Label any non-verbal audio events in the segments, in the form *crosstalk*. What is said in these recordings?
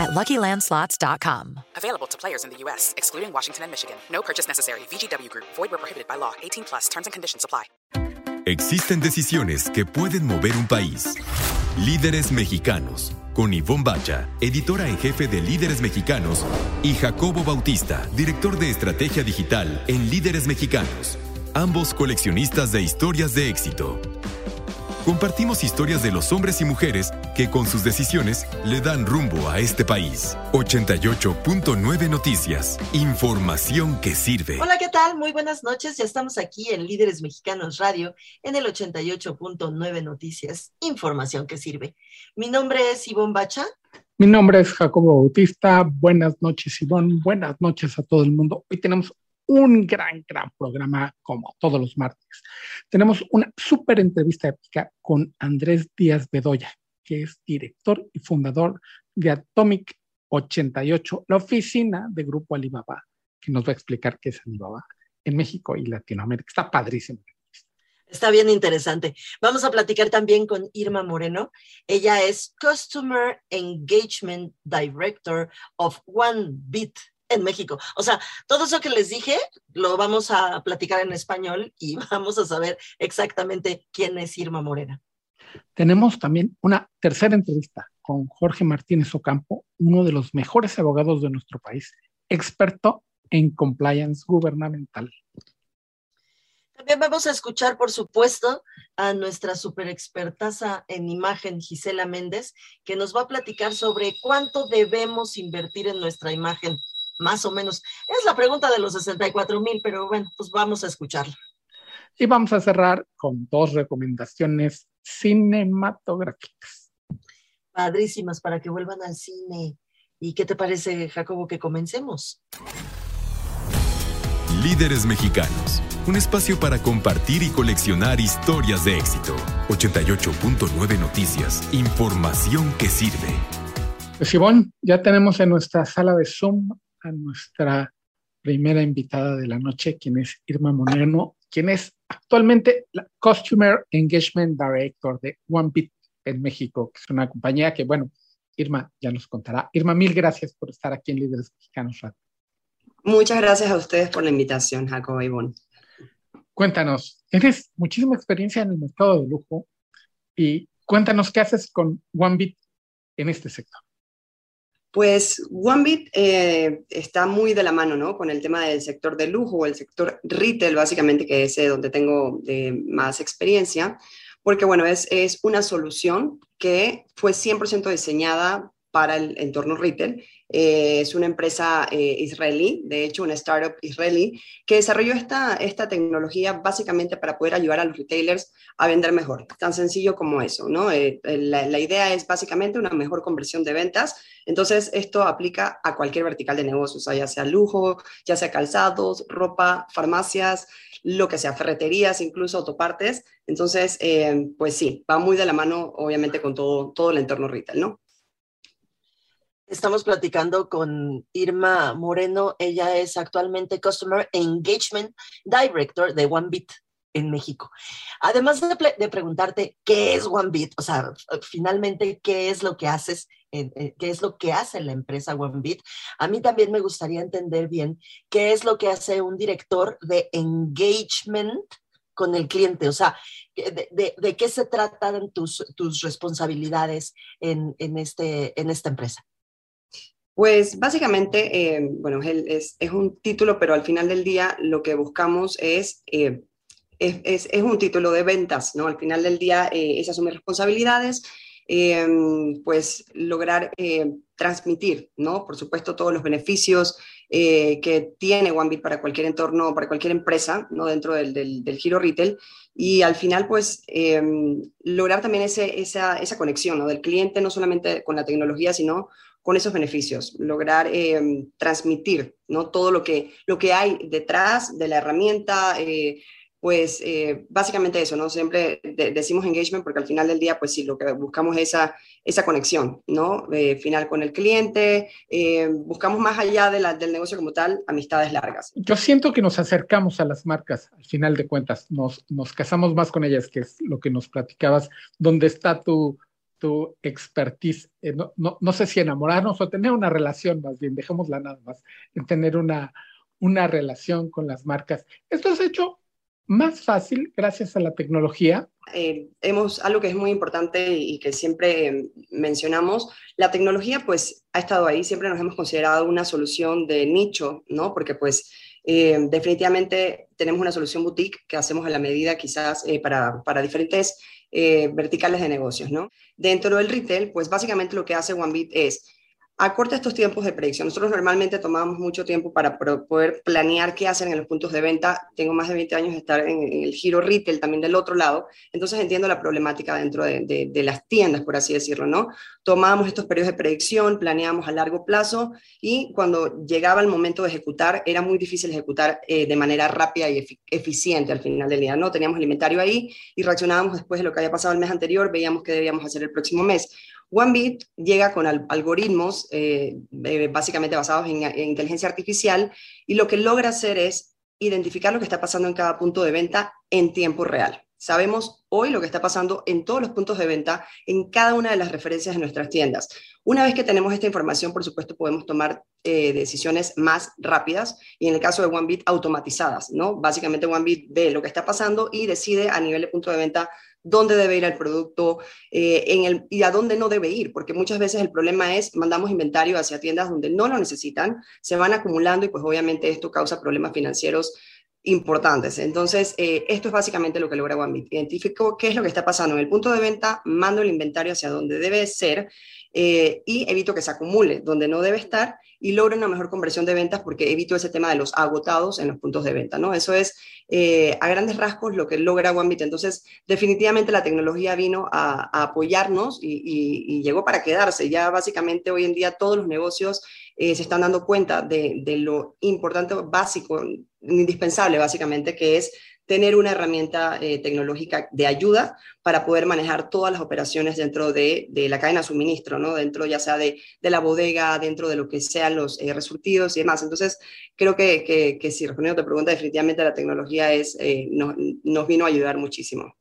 at LuckyLandSlots.com. Available to players in the U.S., excluding Washington and Michigan. No purchase necessary. VGW Group. Void where prohibited by law. 18 plus. Terms and conditions apply. Existen decisiones que pueden mover un país. Líderes mexicanos. Con Ivonne Bacha, editora en jefe de Líderes Mexicanos, y Jacobo Bautista, director de estrategia digital en Líderes Mexicanos. Ambos coleccionistas de historias de éxito. Compartimos historias de los hombres y mujeres que con sus decisiones le dan rumbo a este país. 88.9 Noticias. Información que sirve. Hola, ¿qué tal? Muy buenas noches. Ya estamos aquí en Líderes Mexicanos Radio en el 88.9 Noticias. Información que sirve. Mi nombre es Ivonne Bacha. Mi nombre es Jacobo Bautista. Buenas noches, Ivonne. Buenas noches a todo el mundo. Hoy tenemos un gran, gran programa como todos los martes. Tenemos una súper entrevista épica con Andrés Díaz Bedoya, que es director y fundador de Atomic 88, la oficina de Grupo Alibaba, que nos va a explicar qué es Alibaba en México y Latinoamérica. Está padrísimo. Está bien interesante. Vamos a platicar también con Irma Moreno. Ella es Customer Engagement Director of One Bit en México. O sea, todo eso que les dije lo vamos a platicar en español y *laughs* vamos a saber exactamente quién es Irma Morena. Tenemos también una tercera entrevista con Jorge Martínez Ocampo, uno de los mejores abogados de nuestro país, experto en compliance gubernamental. También vamos a escuchar, por supuesto, a nuestra super expertaza en imagen, Gisela Méndez, que nos va a platicar sobre cuánto debemos invertir en nuestra imagen más o menos. Es la pregunta de los 64 mil, pero bueno, pues vamos a escucharla. Y vamos a cerrar con dos recomendaciones cinematográficas. Padrísimas para que vuelvan al cine. ¿Y qué te parece, Jacobo, que comencemos? Líderes Mexicanos, un espacio para compartir y coleccionar historias de éxito. 88.9 Noticias, información que sirve. Pues Ivonne, ya tenemos en nuestra sala de Zoom a nuestra primera invitada de la noche, quien es Irma Moreno, quien es actualmente la Customer Engagement Director de OneBit en México, que es una compañía que, bueno, Irma ya nos contará. Irma, mil gracias por estar aquí en Líderes Mexicanos Muchas gracias a ustedes por la invitación, Jacob Ivonne. Cuéntanos, tienes muchísima experiencia en el mercado de lujo y cuéntanos qué haces con OneBit en este sector. Pues OneBit eh, está muy de la mano, ¿no? Con el tema del sector de lujo, el sector retail, básicamente, que es eh, donde tengo eh, más experiencia, porque, bueno, es, es una solución que fue 100% diseñada para el entorno retail. Eh, es una empresa eh, israelí, de hecho una startup israelí, que desarrolló esta, esta tecnología básicamente para poder ayudar a los retailers a vender mejor. Tan sencillo como eso, ¿no? Eh, la, idea es básicamente una mejor conversión de ventas. Entonces, esto aplica a cualquier vertical de negocios, ya sea lujo, ya sea calzados, ropa, farmacias, lo que sea, ferreterías, incluso autopartes. Entonces, pues sí, va muy de la mano, obviamente, con todo, todo el entorno retail, ¿no? Estamos platicando con Irma Moreno. Ella es actualmente Customer Engagement Director de OneBit en México. Además de, preguntarte qué es OneBit, o sea, finalmente qué es lo que haces, qué es lo que hace la empresa OneBit, a mí también me gustaría entender bien qué es lo que hace un director de engagement con el cliente, o sea, de, qué se tratan tus, tus responsabilidades en, en, este, en esta empresa. Pues básicamente, eh, bueno, es, es, un título, pero al final del día lo que buscamos es, eh, es, es, un título de ventas, ¿no? Al final del día eh, esas son mis responsabilidades, pues lograr transmitir, ¿no? Por supuesto, todos los beneficios que tiene OneBit para cualquier entorno, para cualquier empresa, ¿no? Dentro del, del, del giro retail. Y al final, pues, lograr también ese, esa, esa conexión, ¿no? Del cliente, no solamente con la tecnología, sino con esos beneficios, lograr em, transmitir ¿no? todo lo que, lo que hay detrás de la herramienta, eh, pues eh, básicamente eso, ¿no? Siempre decimos engagement porque al final del día, pues sí, lo que buscamos es esa, esa conexión, ¿no? Eh, final con el cliente, eh, buscamos más allá de del negocio como tal, amistades largas. Yo siento que nos acercamos a las marcas, al final de cuentas, nos, nos casamos más con ellas, que es lo que nos platicabas, donde está tu, tu expertise, no, no, no, sé si enamorarnos o tener una relación, más bien, dejémosla nada más, en tener una, una relación con las marcas. Esto es hecho más fácil gracias a la tecnología? Eh, hemos algo que es muy importante y que siempre eh, mencionamos, la tecnología pues ha estado ahí, siempre nos hemos considerado una solución de nicho, ¿no? Porque pues eh, definitivamente tenemos una solución boutique que hacemos a la medida quizás para, para, diferentes verticales de negocios, ¿no? Dentro del retail, pues básicamente lo que hace OneBit es acorta estos tiempos de predicción. Nosotros normalmente tomamos mucho tiempo para poder planear qué hacen en los puntos de venta. Tengo más de 20 años de estar en, el giro retail también del otro lado, entonces entiendo la problemática dentro de, las tiendas, por así decirlo, ¿no? Tomábamos estos periodos de predicción, planeábamos a largo plazo y cuando llegaba el momento de ejecutar, era muy difícil ejecutar eh, de manera rápida y eficiente al final del día, ¿no? Teníamos el inventario ahí y reaccionábamos después de lo que había pasado el mes anterior, veíamos qué debíamos hacer el próximo mes. OneBit llega con algoritmos eh, eh, básicamente basados en, inteligencia artificial y lo que logra hacer es identificar lo que está pasando en cada punto de venta en tiempo real. Sabemos hoy lo que está pasando en todos los puntos de venta, en cada una de las referencias de nuestras tiendas. Una vez que tenemos esta información, por supuesto, podemos tomar eh, decisiones más rápidas y en el caso de OneBit, automatizadas, ¿no? Básicamente OneBit ve lo que está pasando y decide a nivel de punto de venta dónde debe ir el producto eh, en el, y a dónde no debe ir, porque muchas veces el problema es mandamos inventario hacia tiendas donde no lo necesitan, se van acumulando y pues obviamente esto causa problemas financieros importantes. Entonces, eh, esto es básicamente lo que logra OneBit. Identifico qué es lo que está pasando en el punto de venta, mando el inventario hacia donde debe ser eh, y evito que se acumule donde no debe estar y logro una mejor conversión de ventas porque evito ese tema de los agotados en los puntos de venta, ¿no? Eso es eh, a grandes rasgos lo que logra OneBit. Entonces, definitivamente la tecnología vino a, apoyarnos y, llegó para quedarse. Ya básicamente hoy en día todos los negocios se están dando cuenta de, de lo importante, básico, indispensable básicamente, que es tener una herramienta eh, tecnológica de ayuda para poder manejar todas las operaciones dentro de, la cadena de suministro, ¿no? dentro ya sea de, la bodega, dentro de lo que sean los eh, y demás. Entonces, creo que, que, que si respondiendo a tu pregunta, definitivamente la tecnología es, eh, nos vino a ayudar muchísimo.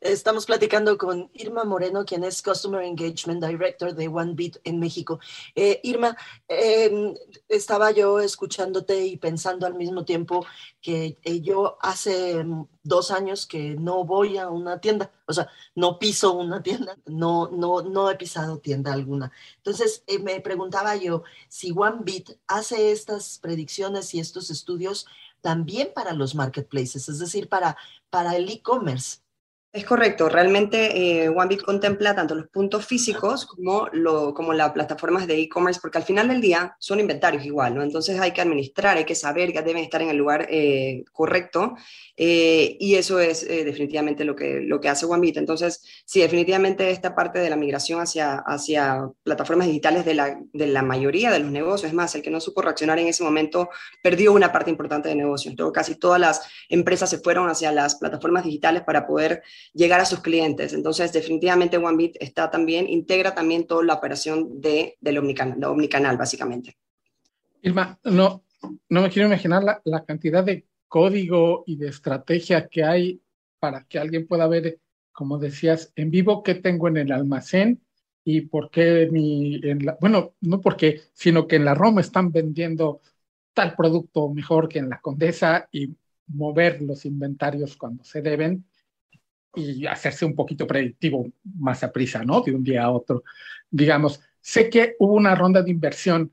Estamos platicando con Irma Moreno, quien es Customer Engagement Director de OneBit en México. Eh, Irma, em, estaba yo escuchándote y pensando al mismo tiempo que eh, yo hace mm, dos años que no voy a una tienda, o sea, no piso una tienda, no, no, no he pisado tienda alguna. Entonces, eh, me preguntaba yo si OneBit hace estas predicciones y estos estudios también para los marketplaces, es decir, para, para el e-commerce. Es correcto, realmente eh, OneBit contempla tanto los puntos físicos como, lo, como las plataformas de e-commerce, porque al final del día son inventarios igual, ¿no? Entonces hay que administrar, hay que saber que deben estar en el lugar eh, correcto eh, y eso es definitivamente lo que, lo que hace OneBit. Entonces, sí, definitivamente esta parte de la migración hacia, hacia plataformas digitales de la, de la mayoría de los negocios, es más, el que no supo reaccionar en ese momento perdió una parte importante de negocio. Entonces, casi todas las empresas se fueron hacia las plataformas digitales para poder llegar a sus clientes. Entonces, definitivamente OneBit está también, integra también toda la operación de, del omnicanal, básicamente. Irma, no, no me quiero imaginar la, la, cantidad de código y de estrategia que hay para que alguien pueda ver, como decías, en vivo qué tengo en el almacén y por qué mi, en la, bueno, no porque, sino que en la Roma están vendiendo tal producto mejor que en la Condesa y mover los inventarios cuando se deben y hacerse un poquito predictivo más a prisa, ¿no? De un día a otro. Digamos, sé que hubo una ronda de inversión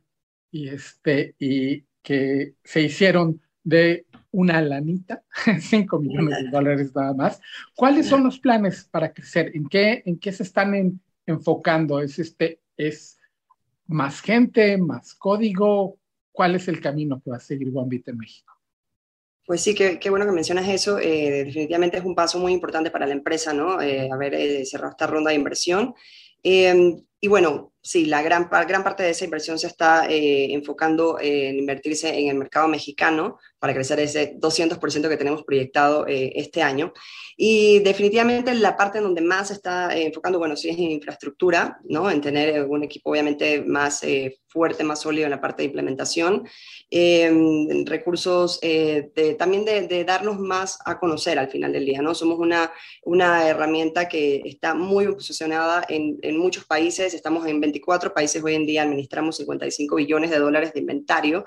y, este, y que se hicieron de una lanita, *laughs* 5 millones de dólares nada más. ¿Cuáles son los planes para crecer? ¿En qué, en qué se están enfocando? ¿Es, este, ¿Es más gente, más código? ¿Cuál es el camino que va a seguir OneBit en México? Pues sí, qué, bueno que mencionas eso. Eh, definitivamente es un paso muy importante para la empresa, ¿no? Eh, haber eh, cerrado esta ronda de inversión. Em, y bueno, sí, la gran, gran parte de esa inversión se está eh, enfocando en invertirse en el mercado mexicano para crecer ese 200% que tenemos proyectado eh, este año. Y definitivamente la parte en donde más se está eh, enfocando, bueno, sí es en infraestructura, ¿no? En tener un equipo obviamente más fuerte, más sólido en la parte de implementación Em, recursos eh, también de, darnos más a conocer al final del día, ¿no? Somos una, una herramienta que está muy posicionada en, en, muchos países, estamos en 24 países hoy en día, administramos 55 billones de dólares de inventario,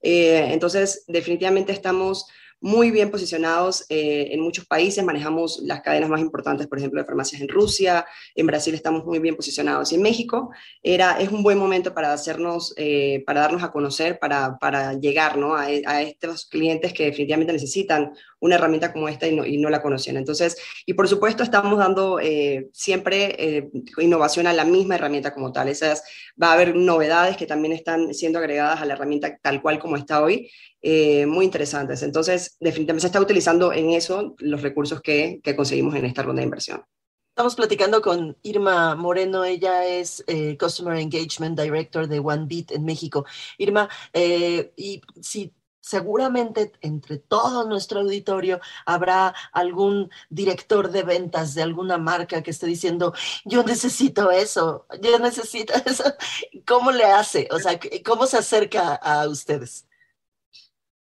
eh, entonces definitivamente estamos muy bien posicionados eh, en muchos países, manejamos las cadenas más importantes, por ejemplo, de farmacias en Rusia, en Brasil estamos muy bien posicionados y en México era, es un buen momento para hacernos, eh, para darnos a conocer, para, para llegar ¿no? a, a, estos clientes que definitivamente necesitan una herramienta como esta y no, y no la conocían. Entonces, y por supuesto estamos dando eh, siempre innovación a la misma herramienta como tal. Esas, va a haber novedades que también están siendo agregadas a la herramienta tal cual como está hoy eh, muy interesantes. Entonces, definitivamente se está utilizando en eso los recursos que, que conseguimos en esta ronda de inversión. Estamos platicando con Irma Moreno, ella es eh, Customer Engagement Director de OneBeat en México. Irma, eh, y si seguramente entre todo nuestro auditorio habrá algún director de ventas de alguna marca que esté diciendo, yo necesito eso, yo necesito eso. ¿Cómo le hace? O sea, ¿cómo se acerca a ustedes?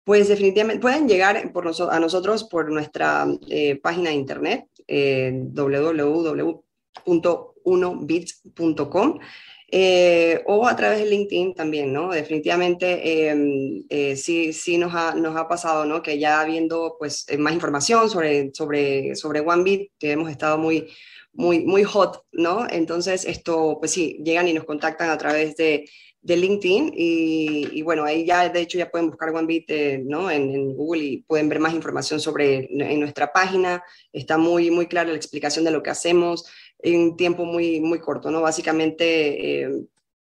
Pues definitivamente pueden llegar por a nosotros por nuestra eh, página de internet eh, www.unobits.com eh, o a través de LinkedIn también, ¿no? Definitivamente em, sí, sí nos ha, nos ha pasado, ¿no? Que ya viendo pues más información sobre, sobre, sobre OneBit, que hemos estado muy, muy, muy hot, ¿no? Entonces esto, pues sí, llegan y nos contactan a través de de LinkedIn y, bueno, ahí ya de hecho ya pueden buscar OneBeat eh, ¿no? En, Google y pueden ver más información sobre en nuestra página. Está muy, muy clara la explicación de lo que hacemos en un tiempo muy, muy corto, ¿no? Básicamente eh,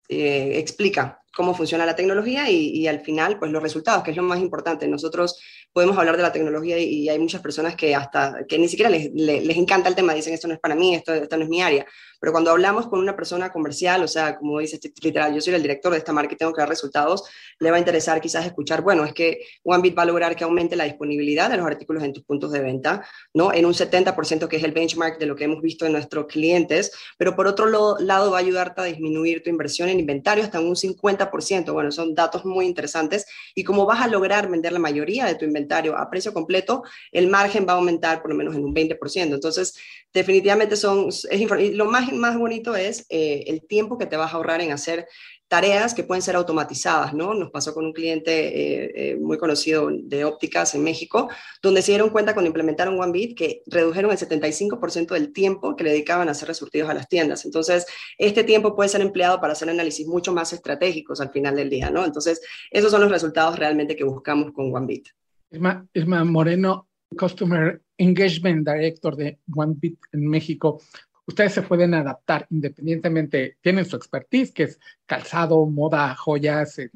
eh, explica cómo funciona la tecnología y, y, al final, pues los resultados, que es lo más importante. Nosotros podemos hablar de la tecnología y, hay muchas personas que hasta, que ni siquiera les, les, encanta el tema, dicen esto no es para mí, esto, esto no es mi área, pero cuando hablamos con una persona comercial, o sea, como dice este, literal, yo soy el director de esta marca y tengo que dar resultados, le va a interesar quizás escuchar, bueno, es que OneBit va a lograr que aumente la disponibilidad de los artículos en tus puntos de venta, ¿no? En un 70%, que es el benchmark de lo que hemos visto en nuestros clientes, pero por otro lado va a ayudarte a disminuir tu inversión en inventario hasta un 50%, bueno, son datos muy interesantes, y como vas a lograr vender la mayoría de tu inventario, a precio completo, el margen va a aumentar por lo menos en un 20%. Entonces, definitivamente son, es, lo más, más bonito es eh, el tiempo que te vas a ahorrar en hacer tareas que pueden ser automatizadas, ¿no? Nos pasó con un cliente eh, eh, muy conocido de ópticas en México, donde se dieron cuenta cuando implementaron OneBit que redujeron el 75% del tiempo que le dedicaban a hacer resurtidos a las tiendas. Entonces, este tiempo puede ser empleado para hacer análisis mucho más estratégicos al final del día, ¿no? Entonces, esos son los resultados realmente que buscamos con OneBit. Isma, Moreno, Customer Engagement Director de OneBit en México. Ustedes se pueden adaptar independientemente, tienen su expertise, que es calzado, moda, joyas, el,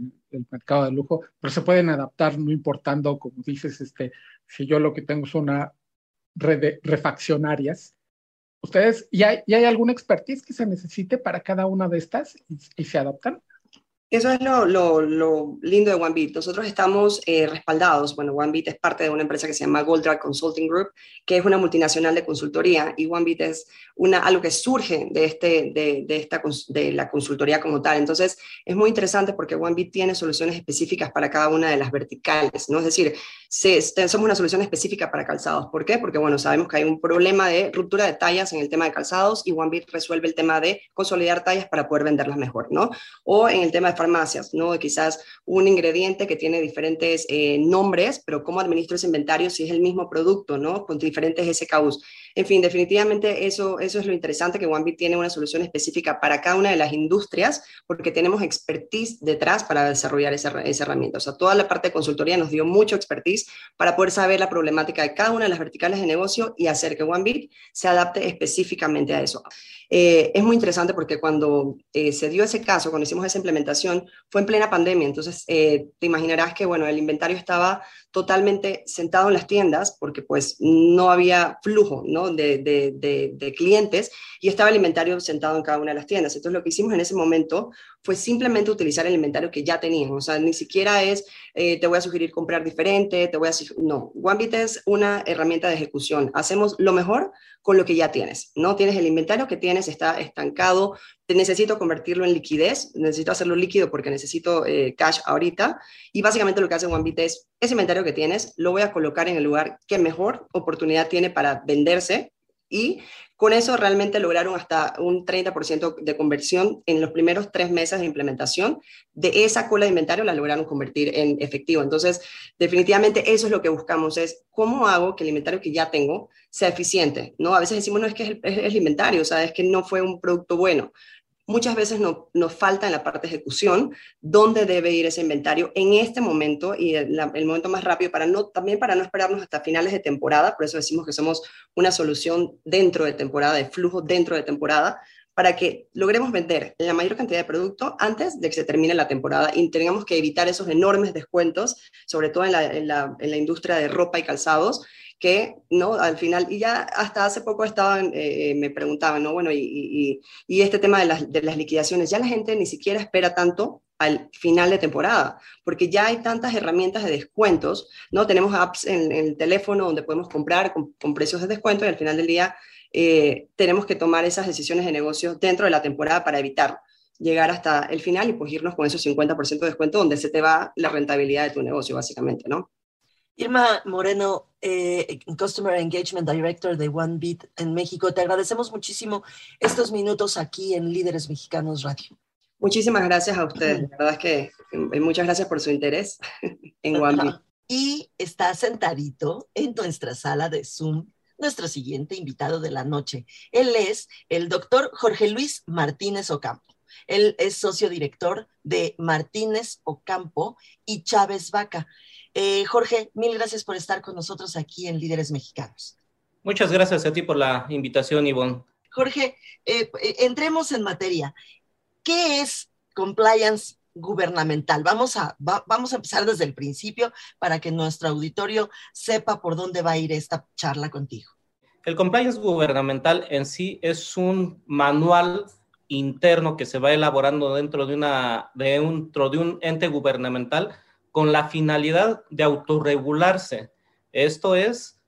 mercado de lujo, pero se pueden adaptar no importando, como dices, este, si yo lo que tengo es una red de refaccionarias. ¿Ustedes, y hay, hay alguna expertise que se necesite para cada una de estas y se adaptan? Eso es lo, lo, lo, lindo de OneBeat. Nosotros estamos eh, respaldados. Bueno, OneBeat es parte de una empresa que se llama Goldrack Consulting Group, que es una multinacional de consultoría, y OneBeat es una, algo que surge de, este, de, de, esta, de la consultoría como tal. Entonces, es muy interesante porque OneBeat tiene soluciones específicas para cada una de las verticales, ¿no? Es decir, somos una solución específica para calzados. ¿Por qué? Porque, bueno, sabemos que hay un problema de ruptura de tallas en el tema de calzados y OneBeat resuelve el tema de consolidar tallas para poder venderlas mejor, ¿no? O en el tema de farmacias, ¿no? Quizás un ingrediente que tiene diferentes eh, nombres, pero cómo administro ese inventario si es el mismo producto, ¿no? Con diferentes SKUs. En fin, definitivamente eso, eso es lo interesante, que OneBit tiene una solución específica para cada una de las industrias, porque tenemos expertise detrás para desarrollar esa, esa herramienta. O sea, toda la parte de consultoría nos dio mucho expertise para poder saber la problemática de cada una de las verticales de negocio y hacer que OneBit se adapte específicamente a eso. Eh, es muy interesante porque cuando eh, se dio ese caso, cuando hicimos esa implementación, fue en plena pandemia, entonces eh, te imaginarás que, bueno, el inventario estaba totalmente sentado en las tiendas porque pues no había flujo ¿no? De, de, de, clientes y estaba el inventario sentado en cada una de las tiendas. Entonces lo que hicimos en ese momento fue simplemente utilizar el inventario que ya teníamos. O sea, ni siquiera es eh, te voy a sugerir comprar diferente, te voy a... No, OneBit es una herramienta de ejecución. Hacemos lo mejor con lo que ya tienes. No tienes el inventario que tienes, está estancado, te necesito convertirlo en liquidez, necesito hacerlo líquido porque necesito eh, cash ahorita. Y básicamente lo que hace OneBit es, ese inventario que tienes, lo voy a colocar en el lugar que mejor oportunidad tiene para venderse y con eso realmente lograron hasta un 30% de conversión en los primeros tres meses de implementación. De esa cola de inventario la lograron convertir en efectivo. Entonces, definitivamente eso es lo que buscamos, es cómo hago que el inventario que ya tengo sea eficiente. ¿no? A veces decimos, no es que es el, inventario, o sea, es que no fue un producto bueno muchas veces no, nos falta en la parte de ejecución dónde debe ir ese inventario en este momento y el, momento más rápido para no, también para no esperarnos hasta finales de temporada, por eso decimos que somos una solución dentro de temporada, de flujo dentro de temporada, para que logremos vender la mayor cantidad de producto antes de que se termine la temporada y tengamos que evitar esos enormes descuentos, sobre todo en la, en la, en la industria de ropa y calzados, que, ¿no? Al final, y ya hasta hace poco estaban, eh, me preguntaban, ¿no? Bueno, y, y, este tema de las, de las, liquidaciones, ya la gente ni siquiera espera tanto al final de temporada, porque ya hay tantas herramientas de descuentos, ¿no? Tenemos apps en, el teléfono donde podemos comprar con, precios de descuento y al final del día eh, tenemos que tomar esas decisiones de negocio dentro de la temporada para evitar llegar hasta el final y pues irnos con esos 50% de descuento donde se te va la rentabilidad de tu negocio, básicamente, ¿no? Irma Moreno, eh, Customer Engagement Director de OneBit en México, te agradecemos muchísimo estos minutos aquí en Líderes Mexicanos Radio. Muchísimas gracias a ustedes. La verdad es que eh, muchas gracias por su interés *laughs* en OneBit. Y está sentadito en nuestra sala de Zoom nuestro siguiente invitado de la noche. Él es el doctor Jorge Luis Martínez Ocampo. Él es socio director de Martínez Ocampo y Chávez Vaca. Eh, Jorge, mil gracias por estar con nosotros aquí en Líderes Mexicanos. Muchas gracias a ti por la invitación, Ivonne. Jorge, eh, eh, entremos en materia. ¿Qué es compliance gubernamental? Vamos a, vamos a empezar desde el principio para que nuestro auditorio sepa por dónde va a ir esta charla contigo. El compliance gubernamental en sí es un manual interno que se va elaborando dentro de, una, dentro de un ente gubernamental con la finalidad de autorregularse. Esto es,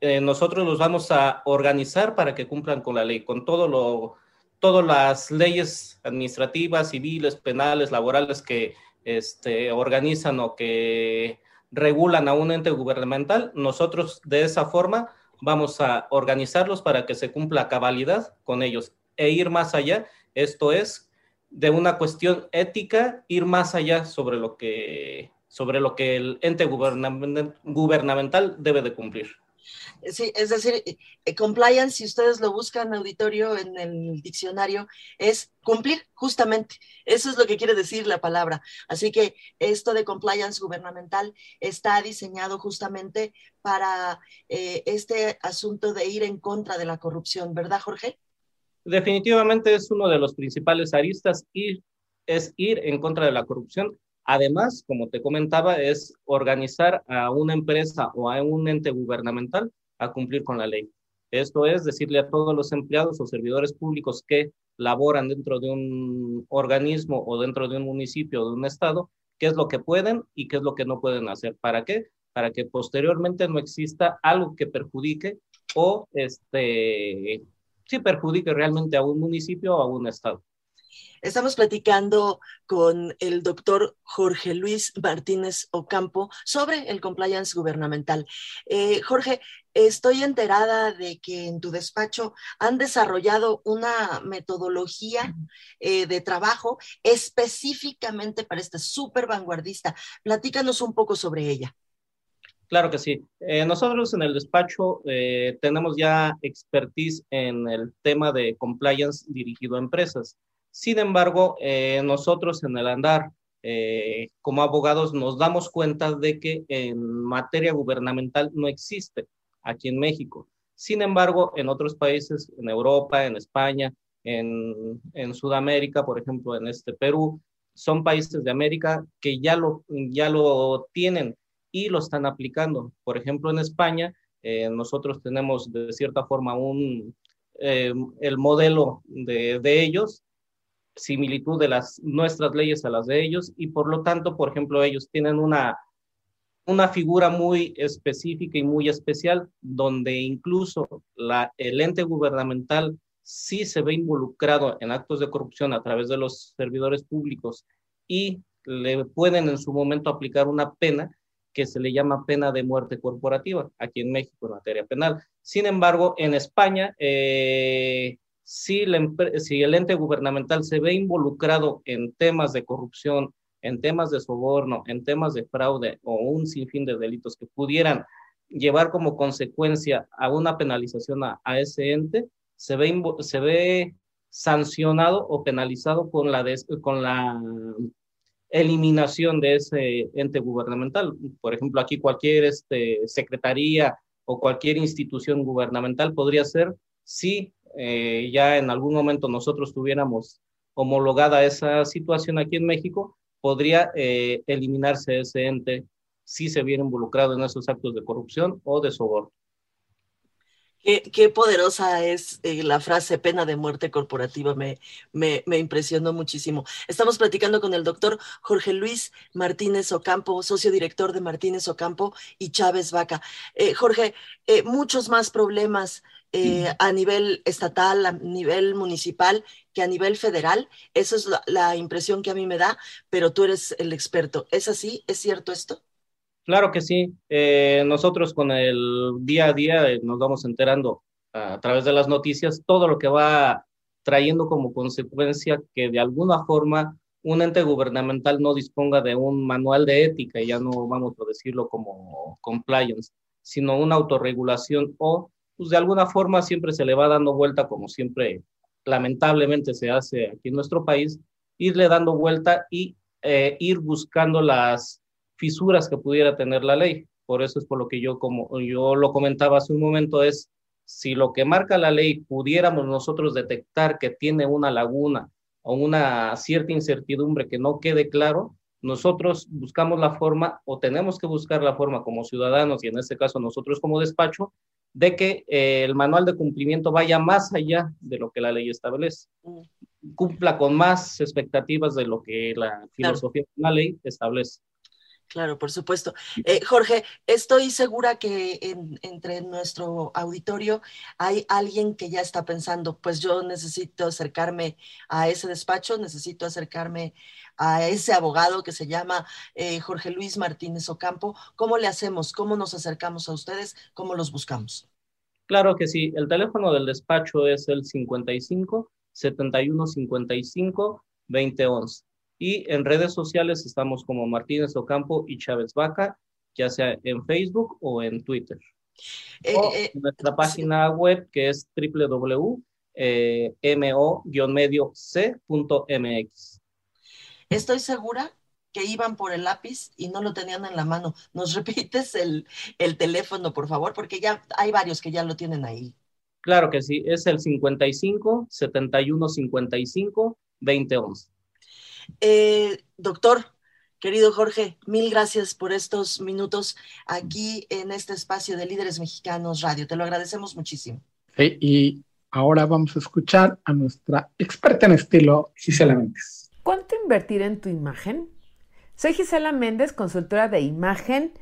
eh, nosotros los vamos a organizar para que cumplan con la ley, con todo lo, todas las leyes administrativas, civiles, penales, laborales que este, organizan o que regulan a un ente gubernamental. Nosotros de esa forma vamos a organizarlos para que se cumpla cabalidad con ellos e ir más allá. Esto es de una cuestión ética, ir más allá sobre lo que sobre lo que el ente gubernamental debe de cumplir. Sí, es decir, eh, compliance, si ustedes lo buscan auditorio en el diccionario, es cumplir justamente. Eso es lo que quiere decir la palabra. Así que esto de compliance gubernamental está diseñado justamente para eh, este asunto de ir en contra de la corrupción, ¿verdad, Jorge? Definitivamente es uno de los principales aristas y es ir en contra de la corrupción Además, como te comentaba, es organizar a una empresa o a un ente gubernamental a cumplir con la ley. Esto es decirle a todos los empleados o servidores públicos que laboran dentro de un organismo o dentro de un municipio o de un estado, qué es lo que pueden y qué es lo que no pueden hacer. ¿Para qué? Para que posteriormente no exista algo que perjudique o este, sí perjudique realmente a un municipio o a un estado. Estamos platicando con el doctor Jorge Luis Martínez Ocampo sobre el compliance gubernamental. Eh, Jorge, estoy enterada de que en tu despacho han desarrollado una metodología eh, de trabajo específicamente para este súper vanguardista. Platícanos un poco sobre ella. Claro que sí. Eh, nosotros en el despacho tenemos ya expertise en el tema de compliance dirigido a empresas. Sin embargo, eh, nosotros en el andar eh, como abogados nos damos cuenta de que en materia gubernamental no existe aquí en México. Sin embargo, en otros países, en Europa, en España, en, en Sudamérica, por ejemplo, en este Perú, son países de América que ya lo, ya lo tienen y lo están aplicando. Por ejemplo, en España, eh, nosotros tenemos de cierta forma un, el modelo de, de, ellos, similitud de las nuestras leyes a las de ellos, y por lo tanto, por ejemplo, ellos tienen una, una figura muy específica y muy especial, donde incluso el ente gubernamental sí se ve involucrado en actos de corrupción a través de los servidores públicos y le pueden en su momento aplicar una pena que se le llama pena de muerte corporativa, aquí en México en materia penal. Sin embargo, en España, eh, si, si el ente gubernamental se ve involucrado en temas de corrupción, en temas de soborno, en temas de fraude o un sinfín de delitos que pudieran llevar como consecuencia a una penalización a, a ese ente, se ve, se ve sancionado o penalizado con la, con la eliminación de ese ente gubernamental. Por ejemplo, aquí cualquier este, secretaría o cualquier institución gubernamental podría ser si eh, ya en algún momento nosotros tuviéramos homologada esa situación aquí en México, podría eh, eliminarse ese ente si se viera involucrado en esos actos de corrupción o de soborno. Qué, poderosa es eh, la frase pena de muerte corporativa, me, me, me, impresionó muchísimo. Estamos platicando con el doctor Jorge Luis Martínez Ocampo, socio director de Martínez Ocampo y Chávez Vaca. Jorge, muchos más problemas a nivel estatal, a nivel municipal que a nivel federal. Esa es la, la impresión que a mí me da, pero tú eres el experto. ¿Es así? ¿Es cierto esto? Claro que sí. Eh, nosotros con el día a día eh, nos vamos enterando a través de las noticias todo lo que va trayendo como consecuencia que de alguna forma un ente gubernamental no disponga de un manual de ética, y ya no vamos a decirlo como compliance, sino una autorregulación o pues de alguna forma siempre se le va dando vuelta como siempre lamentablemente se hace aquí en nuestro país, irle dando vuelta y eh, ir buscando las fisuras que pudiera tener la ley. Por eso es por lo que yo, como yo lo comentaba hace un momento, es si lo que marca la ley pudiéramos nosotros detectar que tiene una laguna o una cierta incertidumbre que no quede claro, nosotros buscamos la forma o tenemos que buscar la forma como ciudadanos y en este caso nosotros como despacho de que eh, el manual de cumplimiento vaya más allá de lo que la ley establece, mm. cumpla con más expectativas de lo que la filosofía de la ley establece. Claro, por supuesto. Eh, Jorge, estoy segura que entre nuestro auditorio hay alguien que ya está pensando, pues yo necesito acercarme a ese despacho, necesito acercarme a ese abogado que se llama eh, Jorge Luis Martínez Ocampo. ¿Cómo le hacemos? ¿Cómo nos acercamos a ustedes? ¿Cómo los buscamos? Claro que sí. El teléfono del despacho es el 55 71 55 2011. Y en redes sociales estamos como Martínez Ocampo y Chávez Vaca, ya sea en Facebook o en Twitter. Eh, o eh, nuestra página web que es www.mo-medio-c.mx. Estoy segura que iban por el lápiz y no lo tenían en la mano. ¿Nos *laughs* repites el, el teléfono, por favor? Porque ya hay varios que ya lo tienen ahí. Claro que sí, es el 55 71 55 2011. Eh, doctor, querido Jorge, mil gracias por estos minutos aquí en este espacio de Líderes Mexicanos Radio. Te lo agradecemos muchísimo. y ahora vamos a escuchar a nuestra experta en estilo, Gisela Méndez. ¿Cuánto invertir en tu imagen? Soy Gisela Méndez, consultora de imagen,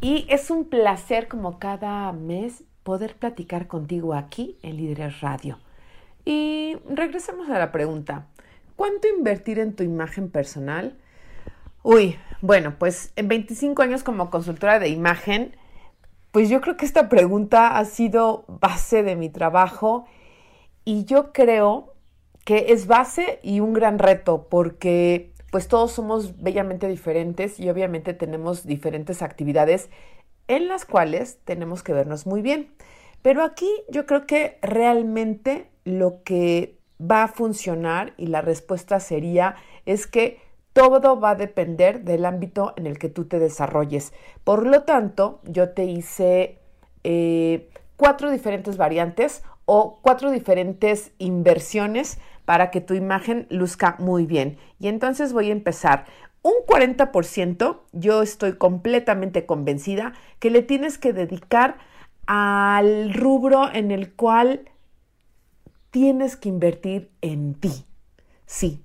y es un placer como cada mes poder platicar contigo aquí en Líderes Radio. Y regresemos a la pregunta. ¿Cuánto invertir en tu imagen personal? Uy, bueno, pues en 25 años como consultora de imagen, pues yo creo que esta pregunta ha sido base de mi trabajo y yo creo que es base y un gran reto porque pues todos somos bellamente diferentes y obviamente tenemos diferentes actividades en las cuales tenemos que vernos muy bien. Pero aquí yo creo que realmente lo que va a funcionar y la respuesta sería es que todo va a depender del ámbito en el que tú te desarrolles. Por lo tanto, yo te hice eh, cuatro diferentes variantes o cuatro diferentes inversiones para que tu imagen luzca muy bien. Y entonces voy a empezar. un 40% yo estoy completamente convencida que le tienes que dedicar al rubro en el cual tienes que invertir en ti. Sí,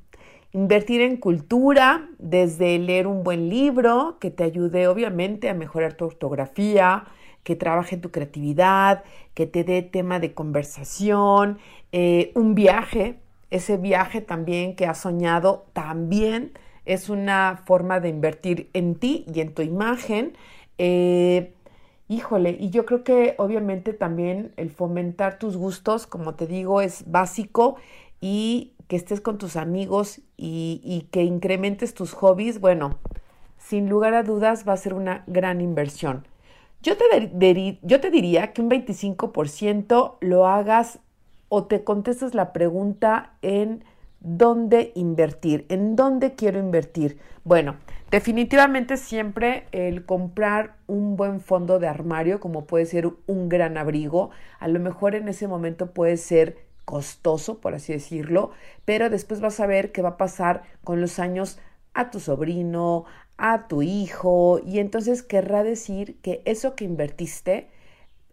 invertir en cultura, desde leer un buen libro que te ayude obviamente a mejorar tu ortografía, que trabaje tu creatividad, que te dé tema de conversación, eh, un viaje, ese viaje también que has soñado, también es una forma de invertir en ti y en tu imagen. Eh, híjole, y yo creo que obviamente también el fomentar tus gustos, como te digo, es básico y que estés con tus amigos y, que incrementes tus hobbies, bueno, sin lugar a dudas va a ser una gran inversión. Yo te, yo te diría que un 25% lo hagas o te contestes la pregunta en dónde invertir, en dónde quiero invertir. Bueno, definitivamente siempre el comprar un buen fondo de armario, como puede ser un gran abrigo, a lo mejor en ese momento puede ser costoso, por así decirlo, pero después vas a ver qué va a pasar con los años a tu sobrino, a tu hijo y entonces querrá decir que eso que invertiste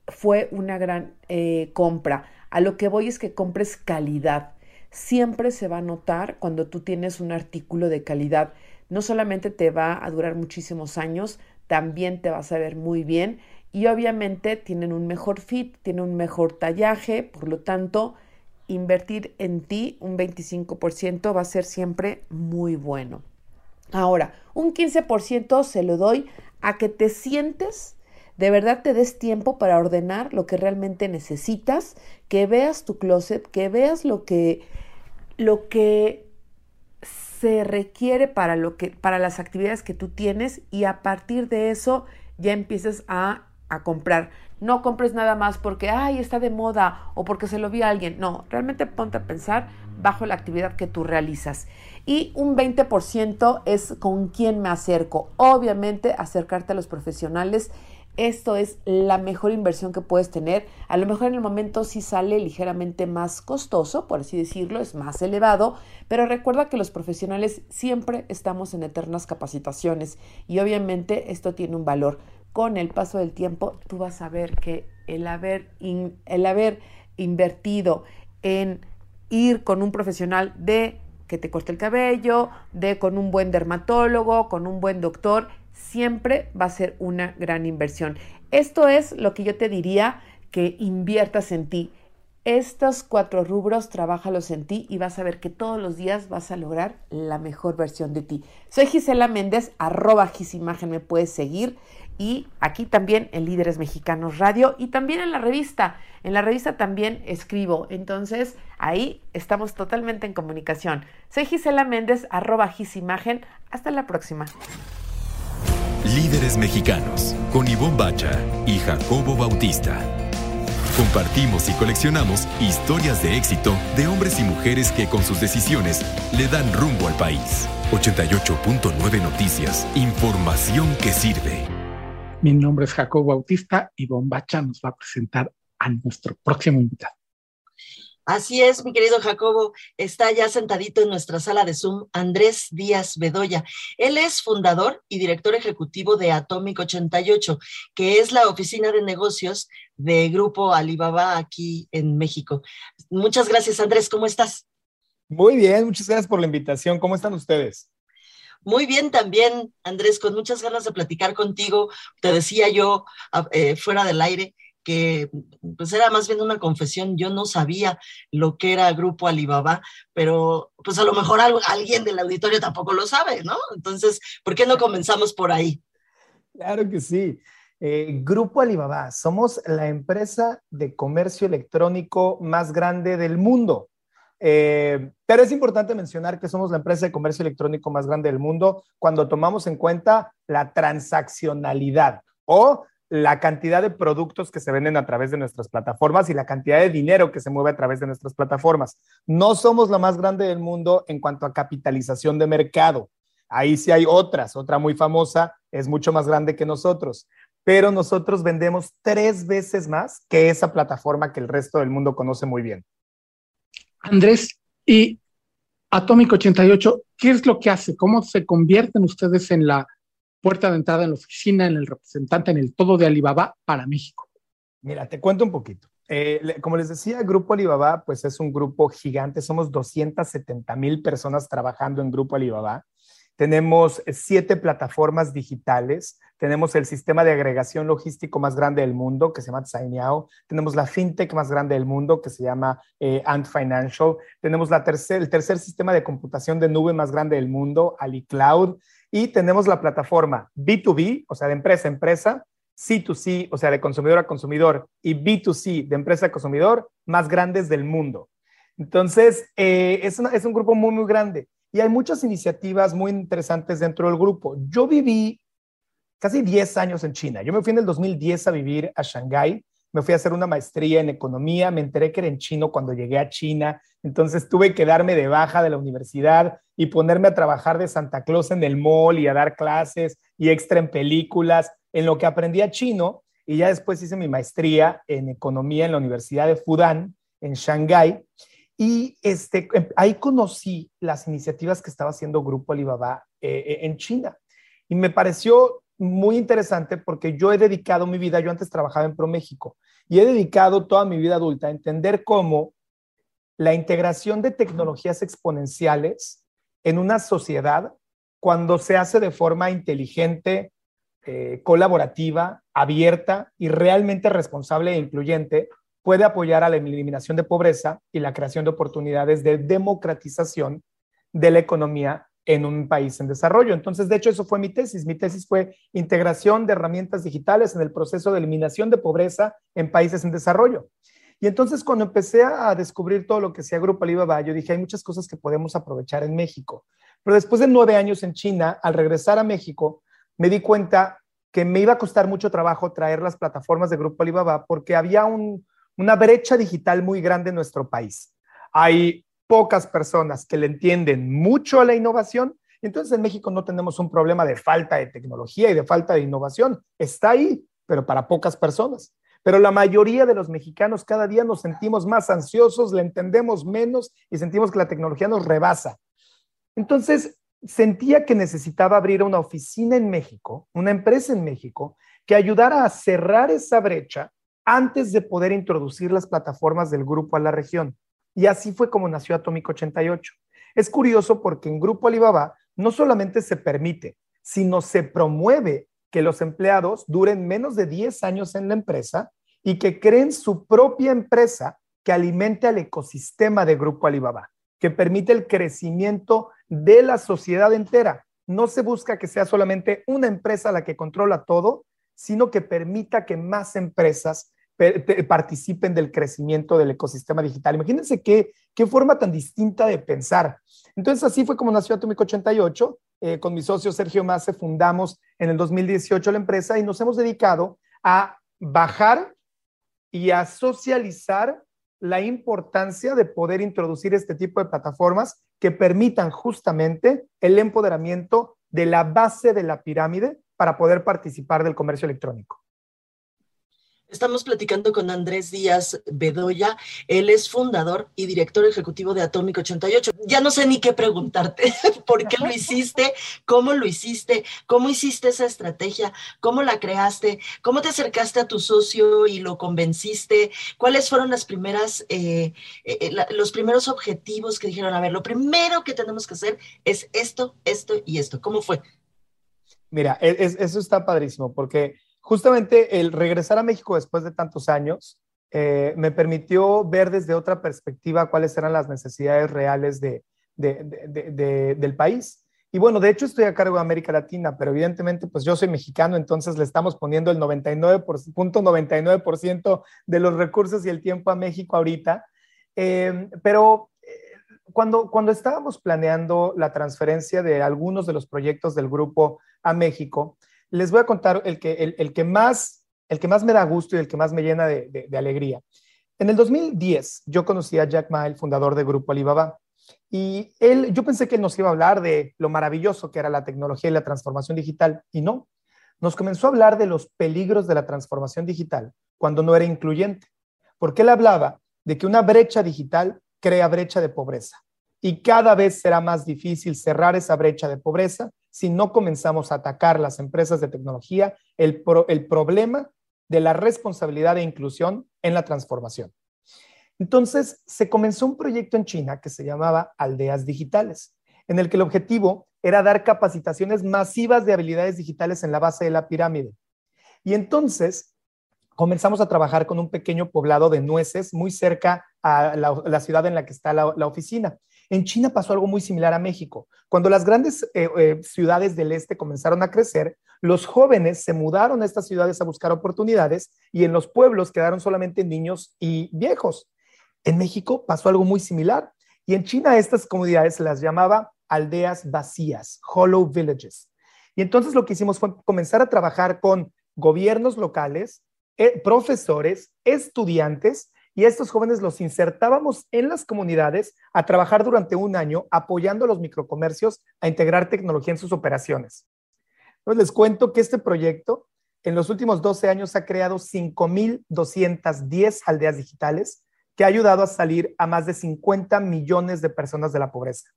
fue una gran eh, compra. A lo que voy es que compres calidad. Siempre se va a notar cuando tú tienes un artículo de calidad. No solamente te va a durar muchísimos años, también te vas a ver muy bien y obviamente tienen un mejor fit, tienen un mejor tallaje, por lo tanto, invertir en ti un 25% va a ser siempre muy bueno. Ahora, un 15% se lo doy a que te sientes, de verdad te des tiempo para ordenar lo que realmente necesitas, que veas tu closet, que veas lo que, lo que se requiere para, lo que, para las actividades que tú tienes y a partir de eso ya empieces a, a comprar. No compres nada más porque, ay, está de moda o porque se lo vi a alguien. No, realmente ponte a pensar bajo la actividad que tú realizas y un 20% es con quién me acerco. Obviamente acercarte a los profesionales. Esto es la mejor inversión que puedes tener. A lo mejor en el momento sí sale ligeramente más costoso, por así decirlo, es más elevado, pero recuerda que los profesionales siempre estamos en eternas capacitaciones y obviamente esto tiene un valor. Con el paso del tiempo tú vas a ver que el haber, el haber invertido en ir con un profesional de que te corte el cabello, de con un buen dermatólogo, con un buen doctor, siempre va a ser una gran inversión. Esto es lo que yo te diría que inviertas en ti. Estos cuatro rubros, trabájalos en ti y vas a ver que todos los días vas a lograr la mejor versión de ti. Soy Gisela Méndez, arroba Gisimagen, me puedes seguir y aquí también en Líderes Mexicanos Radio y también en la revista. En la revista también escribo, entonces ahí estamos totalmente en comunicación. Soy Gisela Méndez, arroba Gisimagen. Hasta la próxima. Líderes Mexicanos, con Ivonne Bacha y Jacobo Bautista. Compartimos y coleccionamos historias de éxito de hombres y mujeres que con sus decisiones le dan rumbo al país. 88.9 Noticias, información que sirve. Mi nombre es Jacobo Bautista y Bombacha nos va a presentar a nuestro próximo invitado. Así es, mi querido Jacobo. Está ya sentadito en nuestra sala de Zoom Andrés Díaz Bedoya. Él es fundador y director ejecutivo de Atomic 88, que es la oficina de negocios de Grupo Alibaba aquí en México. Muchas gracias, Andrés. ¿Cómo estás? Muy bien, muchas gracias por la invitación. ¿Cómo están ustedes? Muy bien también, Andrés, con muchas ganas de platicar contigo. Te decía yo eh, fuera del aire que pues era más bien una confesión, yo no sabía lo que era Grupo Alibaba, pero pues a lo mejor alguien del auditorio tampoco lo sabe, ¿no? Entonces, ¿por qué no comenzamos por ahí? Claro que sí. Eh, Grupo Alibaba, somos la empresa de comercio electrónico más grande del mundo. Eh, pero es importante mencionar que somos la empresa de comercio electrónico más grande del mundo cuando tomamos en cuenta la transaccionalidad o la cantidad de productos que se venden a través de nuestras plataformas y la cantidad de dinero que se mueve a través de nuestras plataformas. No somos la más grande del mundo en cuanto a capitalización de mercado. Ahí sí hay otras, otra muy famosa, es mucho más grande que nosotros, pero nosotros vendemos tres veces más que esa plataforma que el resto del mundo conoce muy bien. Andrés, y Atómico 88, ¿qué es lo que hace? ¿Cómo se convierten ustedes en la puerta de entrada en la oficina, en el representante, en el todo de Alibaba para México? Mira, te cuento un poquito. Eh, como les decía, Grupo Alibaba, pues es un grupo gigante. Somos 270 mil personas trabajando en Grupo Alibaba. Tenemos siete plataformas digitales. Tenemos el sistema de agregación logístico más grande del mundo, que se llama Tsainyao. Tenemos la fintech más grande del mundo, que se llama eh, Ant Financial. Tenemos el tercer sistema de computación de nube más grande del mundo, AliCloud. Y tenemos la plataforma B2B, o sea, de empresa a empresa, C2C, o sea, de consumidor a consumidor, y B2C, de empresa a consumidor, más grandes del mundo. Entonces, eh, es, es un grupo muy, muy grande y hay muchas iniciativas muy interesantes dentro del grupo. Yo viví casi 10 años en China. Yo me fui en el 2010 a vivir a Shanghái, me fui a hacer una maestría en economía, me enteré que era en chino cuando llegué a China, entonces tuve que darme de baja de la universidad y ponerme a trabajar de Santa Claus en el mall y a dar clases y extra en películas en lo que aprendí a chino y ya después hice mi maestría en economía en la Universidad de Fudan, en Shanghái. Y este, ahí conocí las iniciativas que estaba haciendo Grupo Alibaba eh, eh, en China. Y me pareció muy interesante porque yo he dedicado mi vida, yo antes trabajaba en ProMéxico, y he dedicado toda mi vida adulta a entender cómo la integración de tecnologías exponenciales en una sociedad, cuando se hace de forma inteligente, eh, colaborativa, abierta y realmente responsable e incluyente, puede apoyar a la eliminación de pobreza y la creación de oportunidades de democratización de la economía en un país en desarrollo. Entonces, de hecho, eso fue mi tesis. Mi tesis fue integración de herramientas digitales en el proceso de eliminación de pobreza en países en desarrollo. Y entonces, cuando empecé a descubrir todo lo que hacía Grupo Alibaba, yo dije, hay muchas cosas que podemos aprovechar en México. Pero después de nueve años en China, al regresar a México, me di cuenta que me iba a costar mucho trabajo traer las plataformas de Grupo Alibaba porque había una brecha digital muy grande en nuestro país. Hay pocas personas que le entienden mucho a la innovación. Entonces en México no tenemos un problema de falta de tecnología y de falta de innovación. Está ahí, pero para pocas personas. Pero la mayoría de los mexicanos cada día nos sentimos más ansiosos, le entendemos menos y sentimos que la tecnología nos rebasa. Entonces, sentía que necesitaba abrir una oficina en México, una empresa en México, que ayudara a cerrar esa brecha antes de poder introducir las plataformas del grupo a la región. Y así fue como nació Atomic 88. Es curioso porque en Grupo Alibaba no solamente se permite, sino se promueve que los empleados duren menos de 10 años en la empresa y que creen su propia empresa que alimente al ecosistema de Grupo Alibaba, que permite el crecimiento de la sociedad entera. No se busca que sea solamente una empresa la que controla todo, sino que permita que más empresas participen del crecimiento del ecosistema digital. Imagínense qué, qué forma tan distinta de pensar. Entonces así fue como nació Atomic 88. Eh, con mi socio Sergio Mace fundamos en el 2018 la empresa y nos hemos dedicado a bajar y a socializar la importancia de poder introducir este tipo de plataformas que permitan justamente el empoderamiento de la base de la pirámide para poder participar del comercio electrónico. Estamos platicando con Andrés Díaz Bedoya. Él es fundador y director ejecutivo de Atómico 88. Ya no sé ni qué preguntarte. *laughs* ¿Por qué lo hiciste? ¿Cómo lo hiciste? ¿Cómo hiciste esa estrategia? ¿Cómo la creaste? ¿Cómo te acercaste a tu socio y lo convenciste? ¿Cuáles fueron primeras, eh, eh, los primeros objetivos que dijeron? A ver, lo primero que tenemos que hacer es esto, esto y esto. ¿Cómo fue? Mira, e, eso está padrísimo porque justamente el regresar a México después de tantos años eh, me permitió ver desde otra perspectiva cuáles eran las necesidades reales de, del país. Y bueno, de hecho estoy a cargo de América Latina, pero evidentemente pues yo soy mexicano, entonces le estamos poniendo el 99.99% de los recursos y el tiempo a México ahorita. Eh, pero eh, cuando, cuando estábamos planeando la transferencia de algunos de los proyectos del grupo a México, les voy a contar el que, el, que, más, el que más me da gusto y el que más me llena de, alegría. En el 2010 yo conocí a Jack Ma, el fundador de Grupo Alibaba, y él, yo pensé que nos iba a hablar de lo maravilloso que era la tecnología y la transformación digital, y no. Nos comenzó a hablar de los peligros de la transformación digital cuando no era incluyente, porque él hablaba de que una brecha digital crea brecha de pobreza y cada vez será más difícil cerrar esa brecha de pobreza si no comenzamos a atacar las empresas de tecnología el, problema de la responsabilidad e inclusión en la transformación. Entonces, se comenzó un proyecto en China que se llamaba Aldeas Digitales, en el que el objetivo era dar capacitaciones masivas de habilidades digitales en la base de la pirámide. Y entonces comenzamos a trabajar con un pequeño poblado de nueces muy cerca a la, ciudad en la que está la, oficina. En China pasó algo muy similar a México. Cuando las grandes eh, eh, ciudades del este comenzaron a crecer, los jóvenes se mudaron a estas ciudades a buscar oportunidades y en los pueblos quedaron solamente niños y viejos. En México pasó algo muy similar y en China estas comunidades se las llamaba aldeas vacías, hollow villages. Y entonces lo que hicimos fue comenzar a trabajar con gobiernos locales, eh, profesores, estudiantes y estos jóvenes los insertábamos en las comunidades a trabajar durante un año apoyando a los microcomercios a integrar tecnología en sus operaciones. Entonces les cuento que este proyecto en los últimos 12 años ha creado 5.210 aldeas digitales que ha ayudado a salir a más de 50 millones de personas de la pobreza.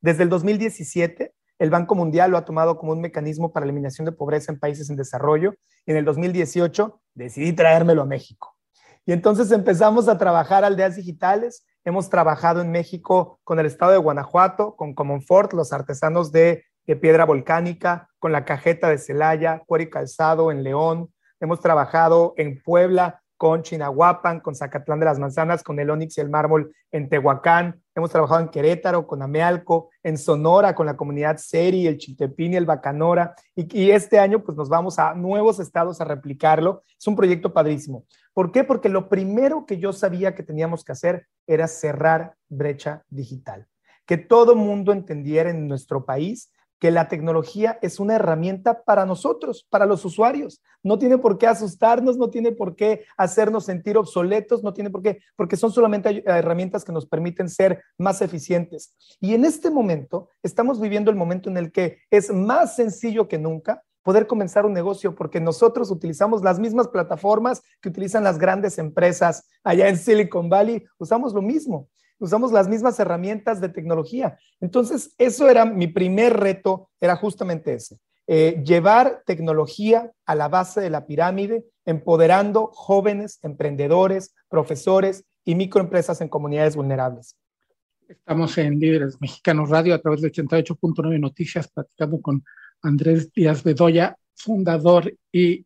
Desde el 2017, el Banco Mundial lo ha tomado como un mecanismo para eliminación de pobreza en países en desarrollo y en el 2018 decidí traérmelo a México. Y entonces empezamos a trabajar aldeas digitales. Hemos trabajado en México con el estado de Guanajuato, con Comonfort, los artesanos de, piedra volcánica, con la cajeta de Celaya, cuero y calzado en León. Hemos trabajado en Puebla con Chinahuapan, con Zacatlán de las Manzanas, con el Onix y el Mármol en Tehuacán. Hemos trabajado en Querétaro, con Amealco, en Sonora, con la comunidad Seri, el Chiltepín y el Bacanora. Y, este año, pues nos vamos a nuevos estados a replicarlo. Es un proyecto padrísimo. ¿Por qué? Porque lo primero que yo sabía que teníamos que hacer era cerrar brecha digital. Que todo mundo entendiera en nuestro país que la tecnología es una herramienta para nosotros, para los usuarios. No tiene por qué asustarnos, no tiene por qué hacernos sentir obsoletos, no tiene por qué, porque son solamente herramientas que nos permiten ser más eficientes. Y en este momento estamos viviendo el momento en el que es más sencillo que nunca poder comenzar un negocio porque nosotros utilizamos las mismas plataformas que utilizan las grandes empresas allá en Silicon Valley, usamos lo mismo usamos las mismas herramientas de tecnología. Entonces, eso era mi primer reto, era justamente ese, eh, llevar tecnología a la base de la pirámide, empoderando jóvenes, emprendedores, profesores y microempresas en comunidades vulnerables. Estamos en Líderes Mexicanos Radio a través de 88.9 Noticias, platicando con Andrés Díaz Bedoya, fundador y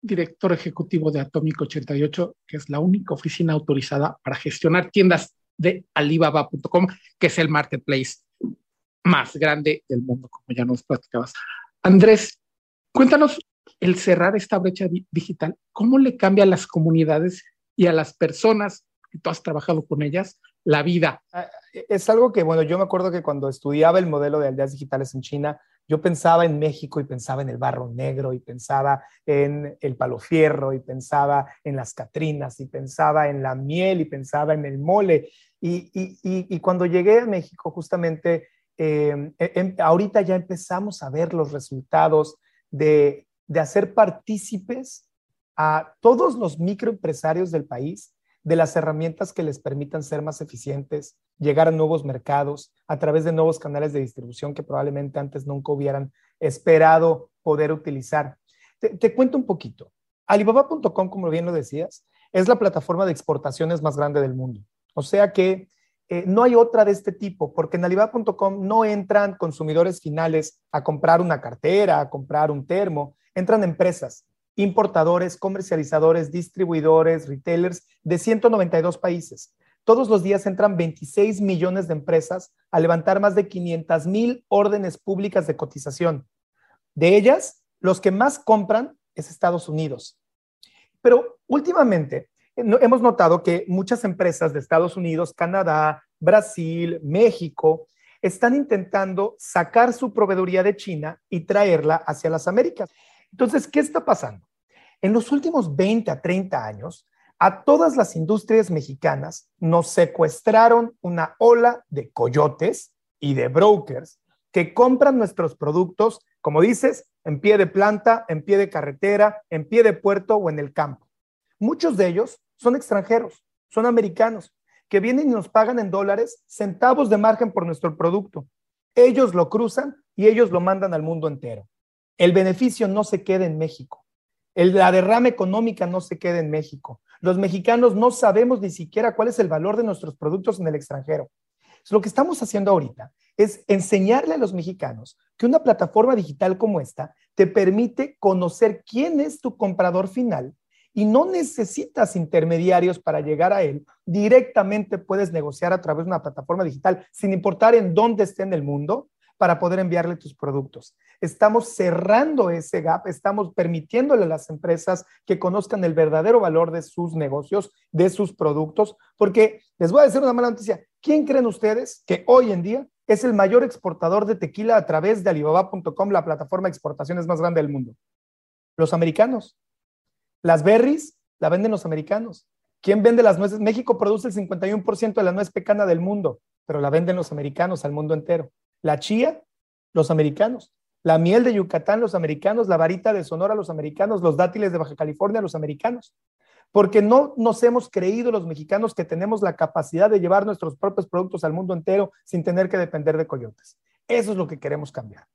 director ejecutivo de Atómico 88, que es la única oficina autorizada para gestionar tiendas de Alibaba.com, que es el marketplace más grande del mundo, como ya nos platicabas. Andrés, cuéntanos el cerrar esta brecha digital, ¿cómo le cambia a las comunidades y a las personas que tú has trabajado con ellas la vida? Ah, es algo que, bueno, yo me acuerdo que cuando estudiaba el modelo de aldeas digitales en China, yo pensaba en México y pensaba en el barro negro y pensaba en el palo fierro y pensaba en las catrinas y pensaba en la miel y pensaba en el mole. Y, cuando llegué a México, justamente, em, e, em, ahorita ya empezamos a ver los resultados de, de hacer partícipes a todos los microempresarios del país de las herramientas que les permitan ser más eficientes, llegar a nuevos mercados a través de nuevos canales de distribución que probablemente antes nunca hubieran esperado poder utilizar. Te, cuento un poquito. Alibaba.com, como bien lo decías, es la plataforma de exportaciones más grande del mundo. O sea que eh, no hay otra de este tipo, porque en Alibaba.com no entran consumidores finales a comprar una cartera, a comprar un termo, entran empresas importadores, comercializadores, distribuidores, retailers de 192 países. Todos los días entran 26 millones de empresas a levantar más de 500 mil órdenes públicas de cotización. De ellas, los que más compran es Estados Unidos. Pero últimamente hemos notado que muchas empresas de Estados Unidos, Canadá, Brasil, México, están intentando sacar su proveeduría de China y traerla hacia las Américas. Entonces, ¿qué está pasando? En los últimos 20 a 30 años, a todas las industrias mexicanas nos secuestraron una ola de coyotes y de brokers que compran nuestros productos, como dices, en pie de planta, en pie de carretera, en pie de puerto o en el campo. Muchos de ellos son extranjeros, son americanos, que vienen y nos pagan en dólares centavos de margen por nuestro producto. Ellos lo cruzan y ellos lo mandan al mundo entero. El beneficio no se queda en México. La derrama económica no se queda en México. Los mexicanos no sabemos ni siquiera cuál es el valor de nuestros productos en el extranjero. Lo que estamos haciendo ahorita es enseñarle a los mexicanos que una plataforma digital como esta te permite conocer quién es tu comprador final y no necesitas intermediarios para llegar a él. Directamente puedes negociar a través de una plataforma digital sin importar en dónde esté en el mundo para poder enviarle tus productos. Estamos cerrando ese gap, estamos permitiéndole a las empresas que conozcan el verdadero valor de sus negocios, de sus productos, porque les voy a decir una mala noticia. ¿Quién creen ustedes que hoy en día es el mayor exportador de tequila a través de alibaba.com, la plataforma de exportaciones más grande del mundo? Los americanos. Las berries la venden los americanos. ¿Quién vende las nueces? México produce el 51% de la nuez pecana del mundo, pero la venden los americanos al mundo entero. La chía, los americanos. La miel de Yucatán, los americanos. La varita de Sonora, los americanos. Los dátiles de Baja California, los americanos. Porque no nos hemos creído los mexicanos que tenemos la capacidad de llevar nuestros propios productos al mundo entero sin tener que depender de coyotes. Eso es lo que queremos cambiar.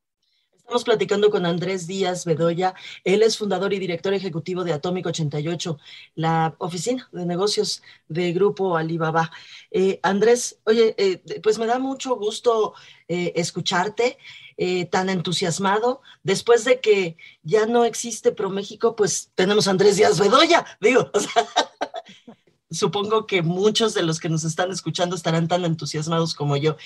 Estamos platicando con Andrés Díaz Bedoya. Él es fundador y director ejecutivo de Atómico 88, la oficina de negocios de Grupo Alibaba. Eh, Andrés, oye, eh, pues me da mucho gusto eh, escucharte tan entusiasmado. Después de que ya no existe ProMéxico, pues tenemos a Andrés Díaz Bedoya, digo. O sea, *laughs* supongo que muchos de los que nos están escuchando estarán tan entusiasmados como yo.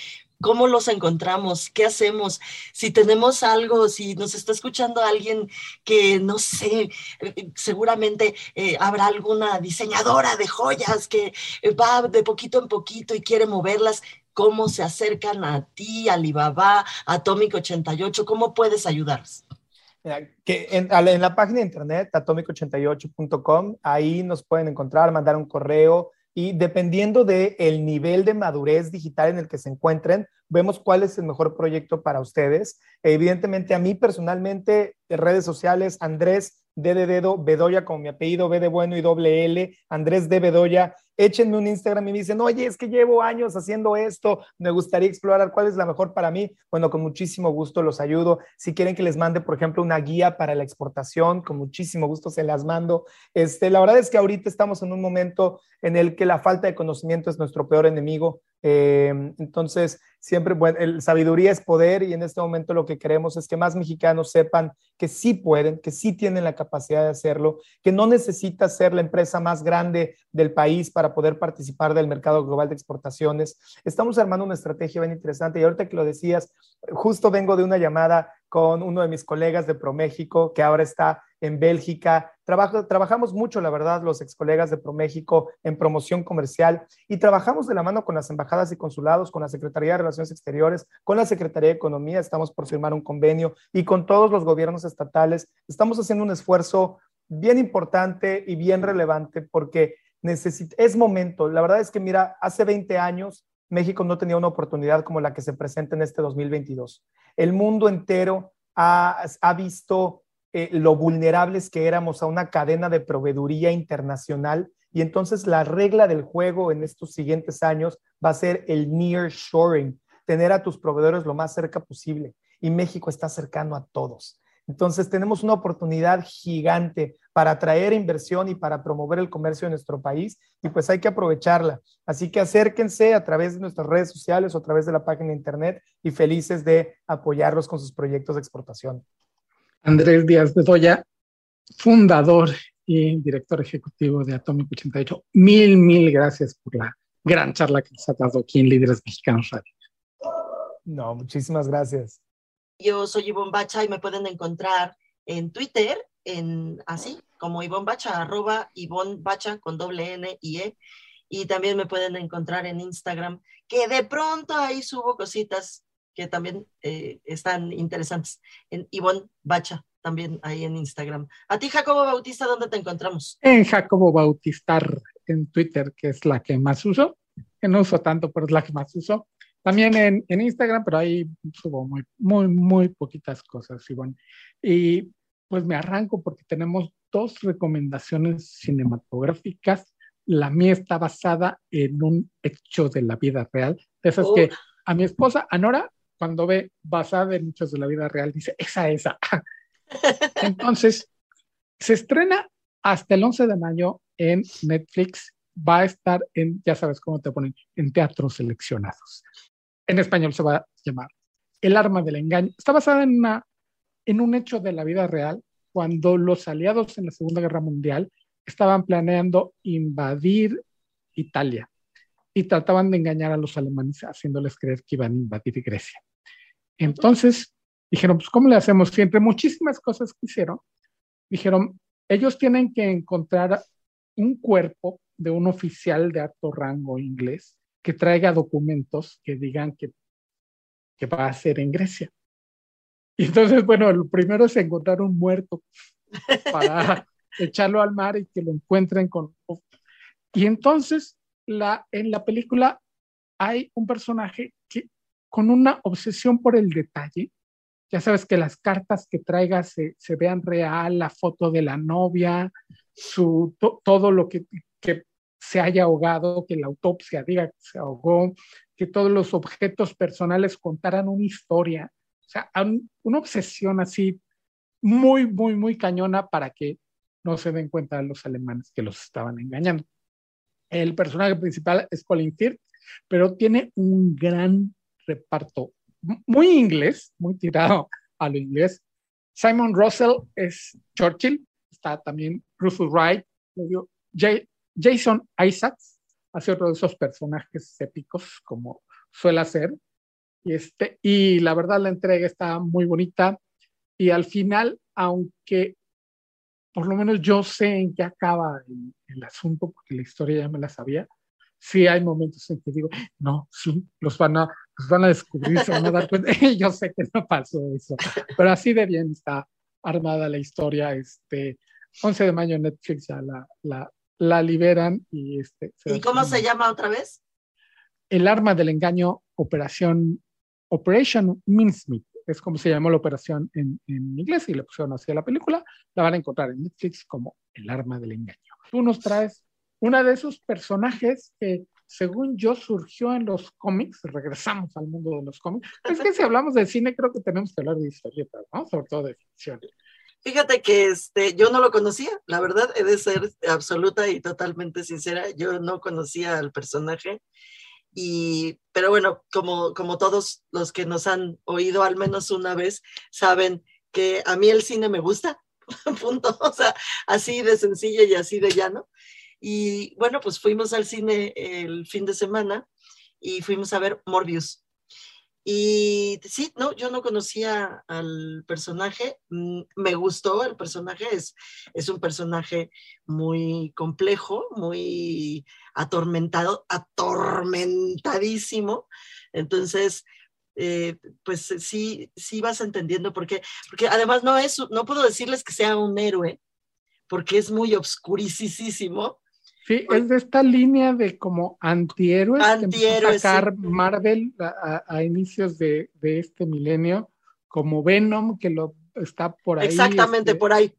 ¿Cómo los encontramos? ¿Qué hacemos? Si tenemos algo, si nos está escuchando alguien que, no sé, seguramente eh, habrá alguna diseñadora de joyas que eh, va de poquito en poquito y quiere moverlas, ¿cómo se acercan a ti, Alibaba, Atómico 88? ¿Cómo puedes ayudarles? Que en, la página de internet atomic88.com, ahí nos pueden encontrar, mandar un correo y dependiendo del el nivel de madurez digital en el que se encuentren, vemos cuál es el mejor proyecto para ustedes. Evidentemente, a mí personalmente, de redes sociales, Andrés D de dedo, Bedoya como mi apellido, B de bueno y doble L, Andrés de Bedoya, échenme un Instagram y me dicen, oye, es que llevo años haciendo esto, me gustaría explorar cuál es la mejor para mí. Bueno, con muchísimo gusto los ayudo. Si quieren que les mande, por ejemplo, una guía para la exportación, con muchísimo gusto se las mando. Este, la verdad es que ahorita estamos en un momento en el que la falta de conocimiento es nuestro peor enemigo. Eh, entonces, siempre, bueno, el, sabiduría es poder y en este momento lo que queremos es que más mexicanos sepan que sí pueden, que sí tienen la capacidad de hacerlo, que no necesita ser la empresa más grande del país para poder participar del mercado global de exportaciones. Estamos armando una estrategia bien interesante y ahorita que lo decías, justo vengo de una llamada con uno de mis colegas de ProMéxico que ahora está en Bélgica. trabajamos mucho, la verdad, los ex colegas de ProMéxico en promoción comercial y trabajamos de la mano con las embajadas y consulados, con la Secretaría de Relaciones Exteriores, con la Secretaría de Economía. Estamos por firmar un convenio y con todos los gobiernos estatales. Estamos haciendo un esfuerzo bien importante y bien relevante porque es momento. La verdad es que, mira, hace 20 años México no tenía una oportunidad como la que se presenta en este 2022. El mundo entero ha, ha visto eh, lo vulnerables que éramos a una cadena de proveeduría internacional. Y entonces la regla del juego en estos siguientes años va a ser el near shoring, tener a tus proveedores lo más cerca posible. Y México está cercano a todos. Entonces tenemos una oportunidad gigante para atraer inversión y para promover el comercio en nuestro país y pues hay que aprovecharla. Así que acérquense a través de nuestras redes sociales o a través de la página de internet y felices de apoyarlos con sus proyectos de exportación. Andrés Díaz Bedoya, fundador y director ejecutivo de Atomic 88. Mil, mil gracias por la gran charla que nos ha dado aquí en Líderes Mexicanos Radio. No, muchísimas gracias. Yo soy Ivonne Bacha y me pueden encontrar en Twitter, en así como Ivonne Bacha, arroba Ivonne Bacha con doble N y E. Y también me pueden encontrar en Instagram, que de pronto ahí subo cositas que también eh, están interesantes. En Ivonne Bacha, también ahí en Instagram. A ti, Jacobo Bautista, ¿dónde te encontramos? En Jacobo Bautistar en Twitter, que es la que más uso, que no uso tanto, pero es la que más uso. También en, en Instagram, pero ahí subo muy, muy, muy poquitas cosas, Ivonne. Y pues me arranco porque tenemos dos recomendaciones cinematográficas la mía está basada en un hecho de la vida real. De esas que a mi esposa, a Nora, cuando ve basada en hechos de la vida real, dice, esa, esa. *laughs* Entonces, se estrena hasta el 11 de mayo en Netflix. Va a estar en, ya sabes cómo te ponen, en teatros seleccionados. En español se va a llamar El arma del engaño. Está basada en, una, en un hecho de la vida real cuando los aliados en la Segunda Guerra Mundial estaban planeando invadir Italia y trataban de engañar a los alemanes haciéndoles creer que iban a invadir Grecia. Entonces dijeron, pues ¿cómo le hacemos? Y entre muchísimas cosas que hicieron, dijeron, ellos tienen que encontrar un cuerpo de un oficial de alto rango inglés que traiga documentos que digan que, que va a ser en Grecia. Y entonces, bueno, lo primero es encontrar un muerto para *laughs* echarlo al mar y que lo encuentren con... Y entonces, la, en la película hay un personaje que con una obsesión por el detalle, ya sabes que las cartas que traiga se, se vean real, la foto de la novia, su, to, todo lo que, que se haya ahogado, que la autopsia diga que se ahogó, que todos los objetos personales contaran una historia. O sea, un, una obsesión así muy, muy, muy cañona para que no se den cuenta los alemanes que los estaban engañando. El personaje principal es Colin Firth, pero tiene un gran reparto, muy inglés, muy tirado a lo inglés. Simon Russell es Churchill, está también Russell Wright, J Jason Isaacs hace otro de esos personajes épicos como suele hacer. Y, este, y la verdad la entrega está muy bonita y al final, aunque por lo menos yo sé en qué acaba el, asunto, porque la historia ya me la sabía, sí hay momentos en que digo, no, sí, los van a, los van a descubrir, se van a dar cuenta, *laughs* yo sé que no pasó eso, pero así de bien está armada la historia, este, 11 de mayo Netflix ya la, la liberan y este... ¿Y cómo se llama otra vez? El arma del engaño, operación, Operation Mincemeat, es como se llamó la operación en, en, inglés y le pusieron así a la película, la van a encontrar en Netflix como El arma del engaño. Tú nos traes una de esos personajes que, según yo, surgió en los cómics, regresamos al mundo de los cómics. Es que si hablamos de cine, creo que tenemos que hablar de historietas, ¿no? Sobre todo de ficción. Fíjate que este, yo no lo conocía, la verdad, he de ser absoluta y totalmente sincera, yo no conocía al personaje. Y, pero bueno, como, como todos los que nos han oído al menos una vez, saben que a mí el cine me gusta, *laughs* punto, o sea, así de sencillo y así de llano. Y bueno, pues fuimos al cine el fin de semana y fuimos a ver Morbius. Y sí, no, yo no conocía al personaje, me gustó el personaje, es, es un personaje muy complejo, muy atormentado, atormentadísimo. Entonces, eh, pues sí, sí vas entendiendo por qué, porque además no es, no puedo decirles que sea un héroe, porque es muy obscuricísimo. Sí, es de esta línea de como antihéroes, antihéroes que sacar sí. Marvel a, a, a inicios de, de, este milenio, como Venom, que lo está por ahí. Exactamente, este, por ahí.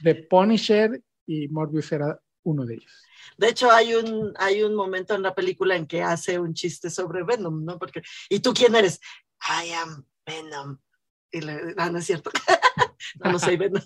De Punisher y Morbius era uno de ellos. De hecho, hay un, hay un momento en la película en que hace un chiste sobre Venom, ¿no? Porque, ¿y tú quién eres? I am Venom. Y le, no, no es cierto. *laughs* no, no soy *laughs* Venom.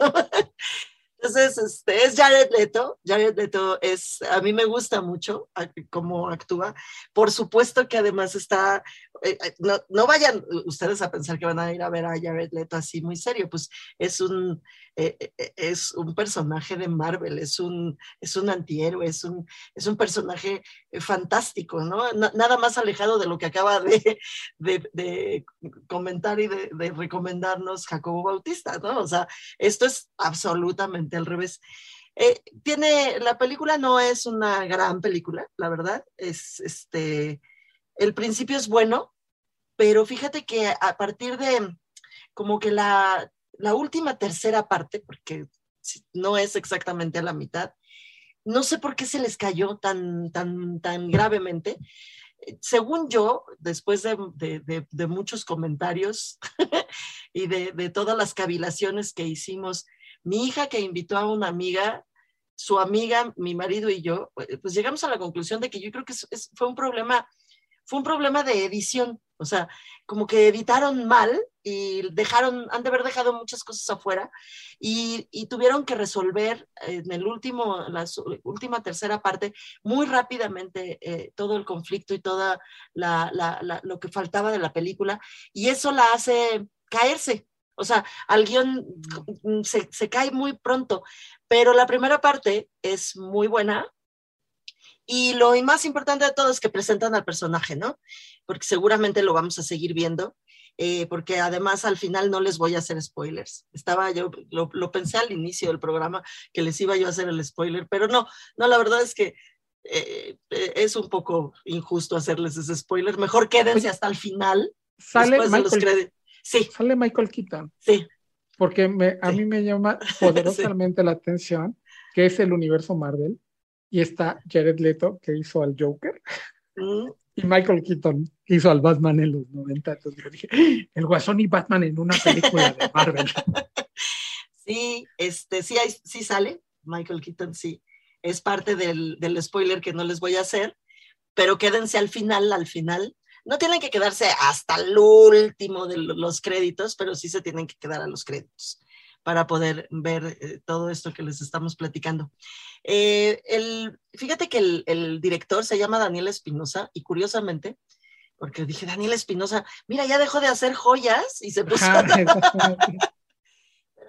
Entonces, este, es Jared Leto. Jared Leto es, a mí me gusta mucho cómo actúa. Por supuesto que además está, eh, no, no, vayan ustedes a pensar que van a ir a ver a Jared Leto así muy serio, pues es un, eh, es un personaje de Marvel, es un, es un antihéroe, es un, es un personaje fantástico, ¿no? Nada más alejado de lo que acaba de comentar y de, de recomendarnos Jacobo Bautista, ¿no? O sea, esto es absolutamente al revés. Eh, tiene, la película no es una gran película, la verdad, es este, el principio es bueno, pero fíjate que a partir de como que la, la última tercera parte, porque no es exactamente a la mitad, no sé por qué se les cayó tan, tan, tan gravemente. Según yo, después de, de, de, de muchos comentarios *laughs* y de, todas las cavilaciones que hicimos mi hija que invitó a una amiga su amiga, mi marido y yo, eh, pues llegamos a la conclusión de que yo creo que fue un problema, fue un problema de edición. O sea, como que editaron mal y dejaron, han de haber dejado muchas cosas afuera y, tuvieron que resolver en el último, la última tercera parte muy rápidamente eh, todo el conflicto y toda lo que faltaba de la película y eso la hace caerse. O sea, al guion se, se cae muy pronto, pero la primera parte es muy buena, y lo más importante de todo es que presentan al personaje, ¿no? Porque seguramente lo vamos a seguir viendo, eh, porque además al final no les voy a hacer spoilers. Estaba yo, lo, pensé al inicio del programa que les iba yo a hacer el spoiler, pero no, no, la verdad es que eh, eh, es un poco injusto hacerles ese spoiler. Mejor quédense hasta el final. Sale Michael, sí. Sale Michael Keaton. Sí. Porque a mí me llama *laughs* poderosamente la atención que es el universo Marvel y está Jared Leto, que hizo al Joker, mm. y Michael Keaton, que hizo al Batman en los 90. Entonces yo dije, el Guasón y Batman en una película de Marvel. *laughs* Sí, este, sí, sí sale, Michael Keaton, sí. Es parte del, del spoiler que no les voy a hacer, pero quédense al final, al final. No tienen que quedarse hasta el último de los créditos, pero sí se tienen que quedar a los créditos para poder ver eh, todo esto que les estamos platicando. Eh, el, fíjate que el, director se llama Daniel Espinosa y curiosamente, porque dije, Daniel Espinosa, mira, ya dejó de hacer joyas y se puso... *laughs*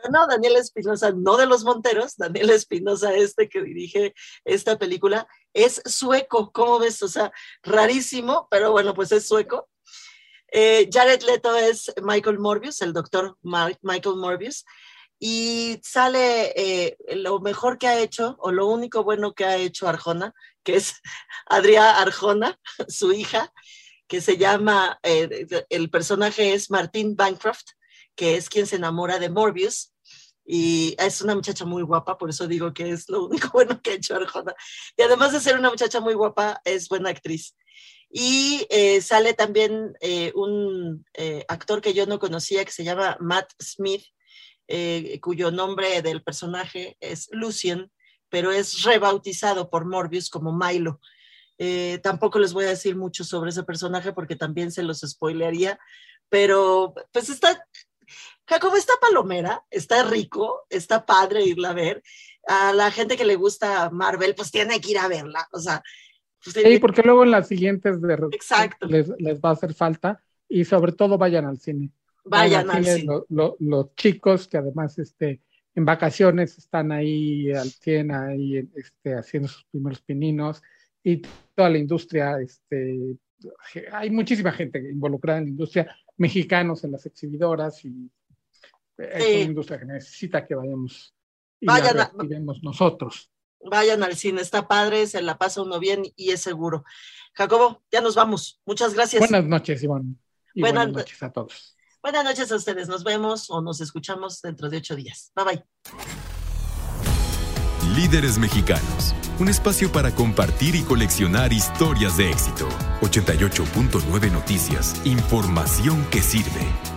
no, Daniel Espinosa, no de los Monteros, Daniel Espinosa, este que dirige esta película, es sueco, ¿cómo ves? O sea, rarísimo, pero bueno, pues es sueco. Eh, Jared Leto es Michael Morbius, el doctor Michael Morbius y sale eh, lo mejor que ha hecho, o lo único bueno que ha hecho Arjona, que es *laughs* Adriana Arjona, *laughs* su hija, que se llama, eh, el personaje es Martín Bancroft, que es quien se enamora de Morbius, y es una muchacha muy guapa, por eso digo que es lo único *laughs* bueno que ha hecho Arjona. Y además de ser una muchacha muy guapa, es buena actriz. Y eh, sale también un actor que yo no conocía, que se llama Matt Smith, eh, cuyo nombre del personaje es Lucien, pero es rebautizado por Morbius como Milo. Eh, tampoco les voy a decir mucho sobre ese personaje porque también se los spoilearía, pero pues está, Jacobo está palomera, está rico, está padre irla a ver. A la gente que le gusta Marvel, pues tiene que ir a verla, o sea. Pues, sí, porque luego en las siguientes de... Exacto. Les, les va a hacer falta y sobre todo vayan al cine. Vayan al los chicos que además este, en vacaciones están ahí al 100, ahí este, haciendo sus primeros pininos y toda la industria, este, hay muchísima gente involucrada en la industria, mexicanos en las exhibidoras y es una industria que necesita que vayamos y Vayan a, nosotros. Vayan al cine, está padre, se la pasa uno bien y es seguro. Jacobo, ya nos vamos. Muchas gracias. Buenas noches, Iván. buenas noches a todos. Buenas noches a ustedes. Nos vemos o nos escuchamos dentro de ocho días. Bye bye. Líderes Mexicanos. Un espacio para compartir y coleccionar historias de éxito. 88.9 Noticias. Información que sirve.